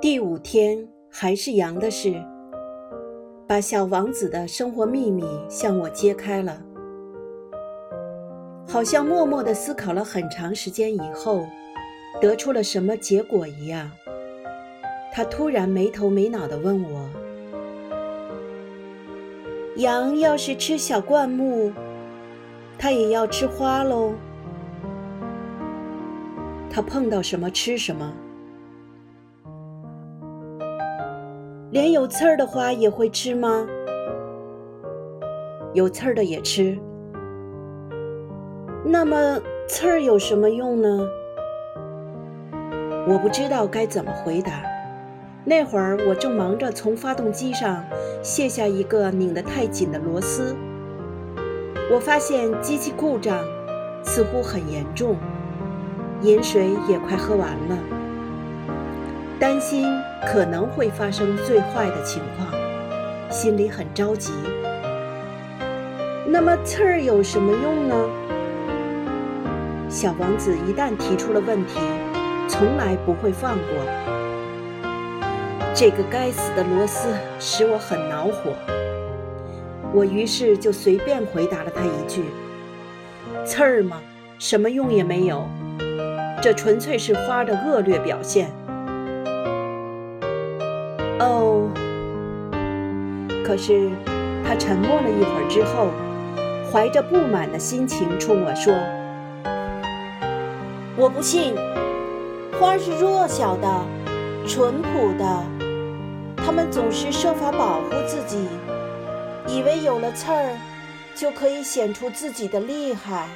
第五天还是羊的事，把小王子的生活秘密向我揭开了。好像默默地思考了很长时间以后，得出了什么结果一样。他突然没头没脑地问我：“羊要是吃小灌木，它也要吃花喽？它碰到什么吃什么？连有刺儿的花也会吃吗？有刺儿的也吃。”那么刺儿有什么用呢？我不知道该怎么回答。那会儿我正忙着从发动机上卸下一个拧得太紧的螺丝。我发现机器故障似乎很严重，饮水也快喝完了，担心可能会发生最坏的情况，心里很着急。那么刺儿有什么用呢？小王子一旦提出了问题，从来不会放过。这个该死的螺丝使我很恼火。我于是就随便回答了他一句：“刺儿吗？什么用也没有。这纯粹是花的恶劣表现。”哦。可是他沉默了一会儿之后，怀着不满的心情冲我说。我不信，花是弱小的、淳朴的，它们总是设法保护自己，以为有了刺儿就可以显出自己的厉害。